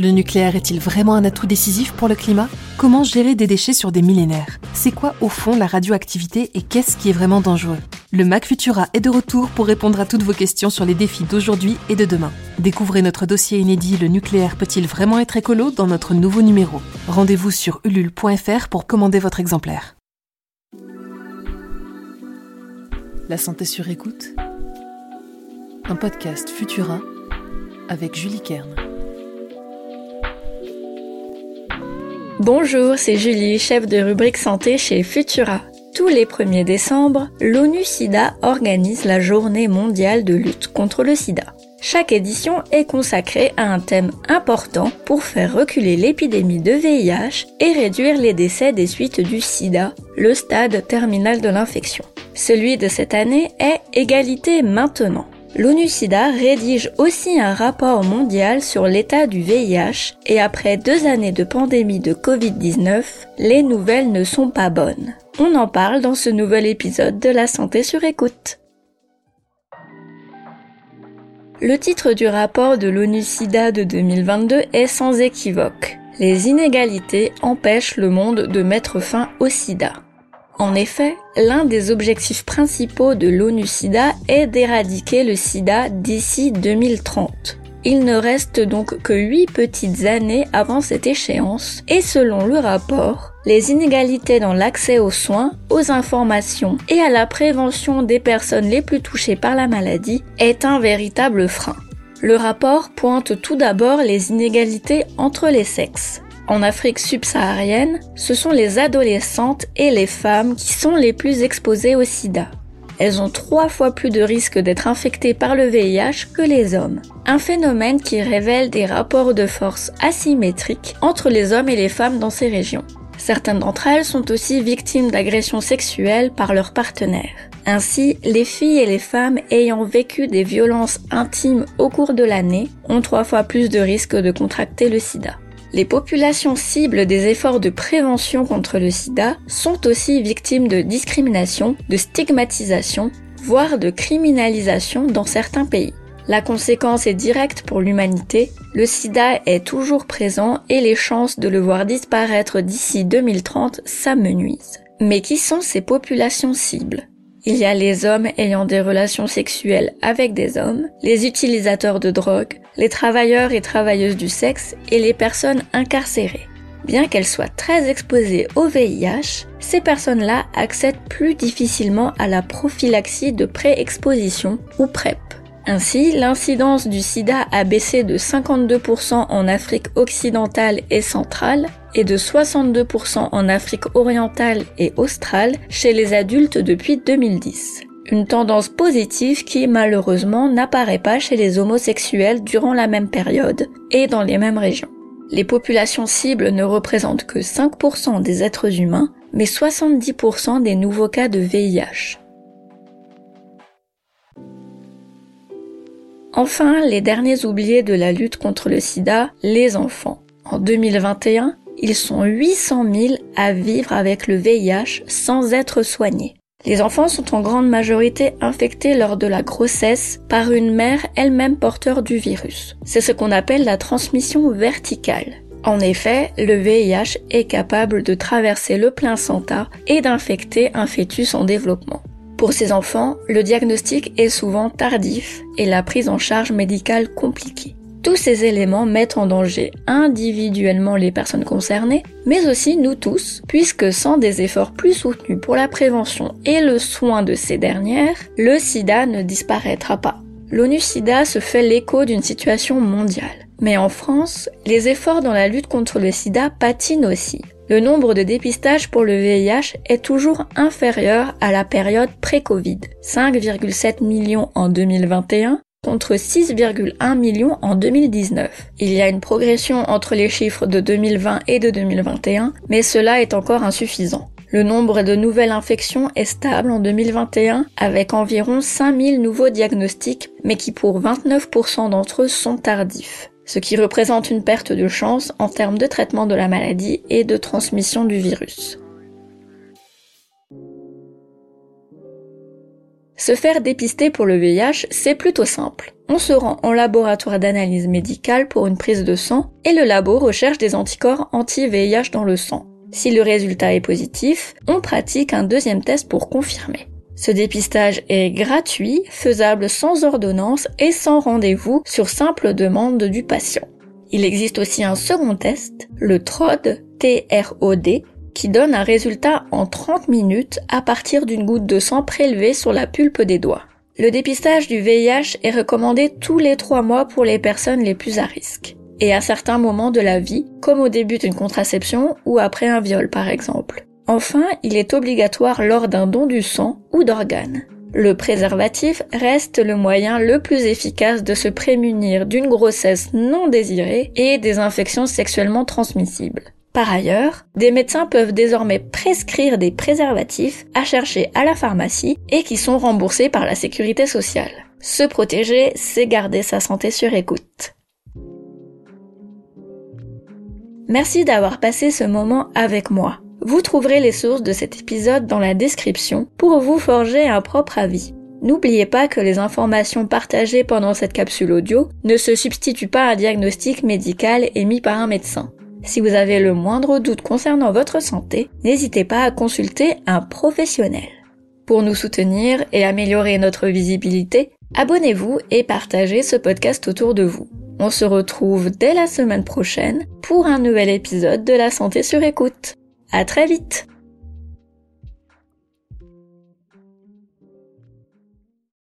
Le nucléaire est-il vraiment un atout décisif pour le climat? Comment gérer des déchets sur des millénaires? C'est quoi au fond la radioactivité et qu'est-ce qui est vraiment dangereux? Le Mac Futura est de retour pour répondre à toutes vos questions sur les défis d'aujourd'hui et de demain. Découvrez notre dossier inédit Le nucléaire peut-il vraiment être écolo dans notre nouveau numéro. Rendez-vous sur ulule.fr pour commander votre exemplaire. La santé sur écoute Un podcast Futura avec Julie Kern. Bonjour, c'est Julie, chef de rubrique santé chez Futura. Tous les 1er décembre, l'ONU SIDA organise la journée mondiale de lutte contre le sida. Chaque édition est consacrée à un thème important pour faire reculer l'épidémie de VIH et réduire les décès des suites du sida, le stade terminal de l'infection. Celui de cette année est Égalité maintenant. L'ONU-SIDA rédige aussi un rapport mondial sur l'état du VIH et après deux années de pandémie de Covid-19, les nouvelles ne sont pas bonnes. On en parle dans ce nouvel épisode de La santé sur écoute. Le titre du rapport de l'ONU-SIDA de 2022 est sans équivoque. Les inégalités empêchent le monde de mettre fin au sida. En effet, l'un des objectifs principaux de l'ONU-SIDA est d'éradiquer le sida d'ici 2030. Il ne reste donc que 8 petites années avant cette échéance et selon le rapport, les inégalités dans l'accès aux soins, aux informations et à la prévention des personnes les plus touchées par la maladie est un véritable frein. Le rapport pointe tout d'abord les inégalités entre les sexes en Afrique subsaharienne, ce sont les adolescentes et les femmes qui sont les plus exposées au sida. Elles ont trois fois plus de risques d'être infectées par le VIH que les hommes. Un phénomène qui révèle des rapports de force asymétriques entre les hommes et les femmes dans ces régions. Certaines d'entre elles sont aussi victimes d'agressions sexuelles par leurs partenaires. Ainsi, les filles et les femmes ayant vécu des violences intimes au cours de l'année ont trois fois plus de risques de contracter le sida. Les populations cibles des efforts de prévention contre le sida sont aussi victimes de discrimination, de stigmatisation, voire de criminalisation dans certains pays. La conséquence est directe pour l'humanité, le sida est toujours présent et les chances de le voir disparaître d'ici 2030 s'amenuisent. Mais qui sont ces populations cibles? Il y a les hommes ayant des relations sexuelles avec des hommes, les utilisateurs de drogue, les travailleurs et travailleuses du sexe et les personnes incarcérées. Bien qu'elles soient très exposées au VIH, ces personnes-là accèdent plus difficilement à la prophylaxie de pré-exposition ou PrEP. Ainsi, l'incidence du sida a baissé de 52% en Afrique occidentale et centrale et de 62% en Afrique orientale et australe chez les adultes depuis 2010. Une tendance positive qui malheureusement n'apparaît pas chez les homosexuels durant la même période et dans les mêmes régions. Les populations cibles ne représentent que 5% des êtres humains, mais 70% des nouveaux cas de VIH. Enfin, les derniers oubliés de la lutte contre le sida, les enfants. En 2021, ils sont 800 000 à vivre avec le VIH sans être soignés. Les enfants sont en grande majorité infectés lors de la grossesse par une mère elle-même porteur du virus. C'est ce qu'on appelle la transmission verticale. En effet, le VIH est capable de traverser le placenta et d'infecter un fœtus en développement. Pour ces enfants, le diagnostic est souvent tardif et la prise en charge médicale compliquée. Tous ces éléments mettent en danger individuellement les personnes concernées, mais aussi nous tous, puisque sans des efforts plus soutenus pour la prévention et le soin de ces dernières, le sida ne disparaîtra pas. L'ONU-SIDA se fait l'écho d'une situation mondiale. Mais en France, les efforts dans la lutte contre le sida patinent aussi le nombre de dépistages pour le VIH est toujours inférieur à la période pré-Covid, 5,7 millions en 2021 contre 6,1 millions en 2019. Il y a une progression entre les chiffres de 2020 et de 2021, mais cela est encore insuffisant. Le nombre de nouvelles infections est stable en 2021 avec environ 5000 nouveaux diagnostics, mais qui pour 29% d'entre eux sont tardifs ce qui représente une perte de chance en termes de traitement de la maladie et de transmission du virus. Se faire dépister pour le VIH, c'est plutôt simple. On se rend en laboratoire d'analyse médicale pour une prise de sang et le labo recherche des anticorps anti-VIH dans le sang. Si le résultat est positif, on pratique un deuxième test pour confirmer. Ce dépistage est gratuit, faisable sans ordonnance et sans rendez-vous sur simple demande du patient. Il existe aussi un second test, le TROD, T-R-O-D, qui donne un résultat en 30 minutes à partir d'une goutte de sang prélevée sur la pulpe des doigts. Le dépistage du VIH est recommandé tous les 3 mois pour les personnes les plus à risque et à certains moments de la vie, comme au début d'une contraception ou après un viol par exemple. Enfin, il est obligatoire lors d'un don du sang ou d'organes. Le préservatif reste le moyen le plus efficace de se prémunir d'une grossesse non désirée et des infections sexuellement transmissibles. Par ailleurs, des médecins peuvent désormais prescrire des préservatifs à chercher à la pharmacie et qui sont remboursés par la sécurité sociale. Se protéger, c'est garder sa santé sur écoute. Merci d'avoir passé ce moment avec moi. Vous trouverez les sources de cet épisode dans la description pour vous forger un propre avis. N'oubliez pas que les informations partagées pendant cette capsule audio ne se substituent pas à un diagnostic médical émis par un médecin. Si vous avez le moindre doute concernant votre santé, n'hésitez pas à consulter un professionnel. Pour nous soutenir et améliorer notre visibilité, abonnez-vous et partagez ce podcast autour de vous. On se retrouve dès la semaine prochaine pour un nouvel épisode de la santé sur écoute. À très vite!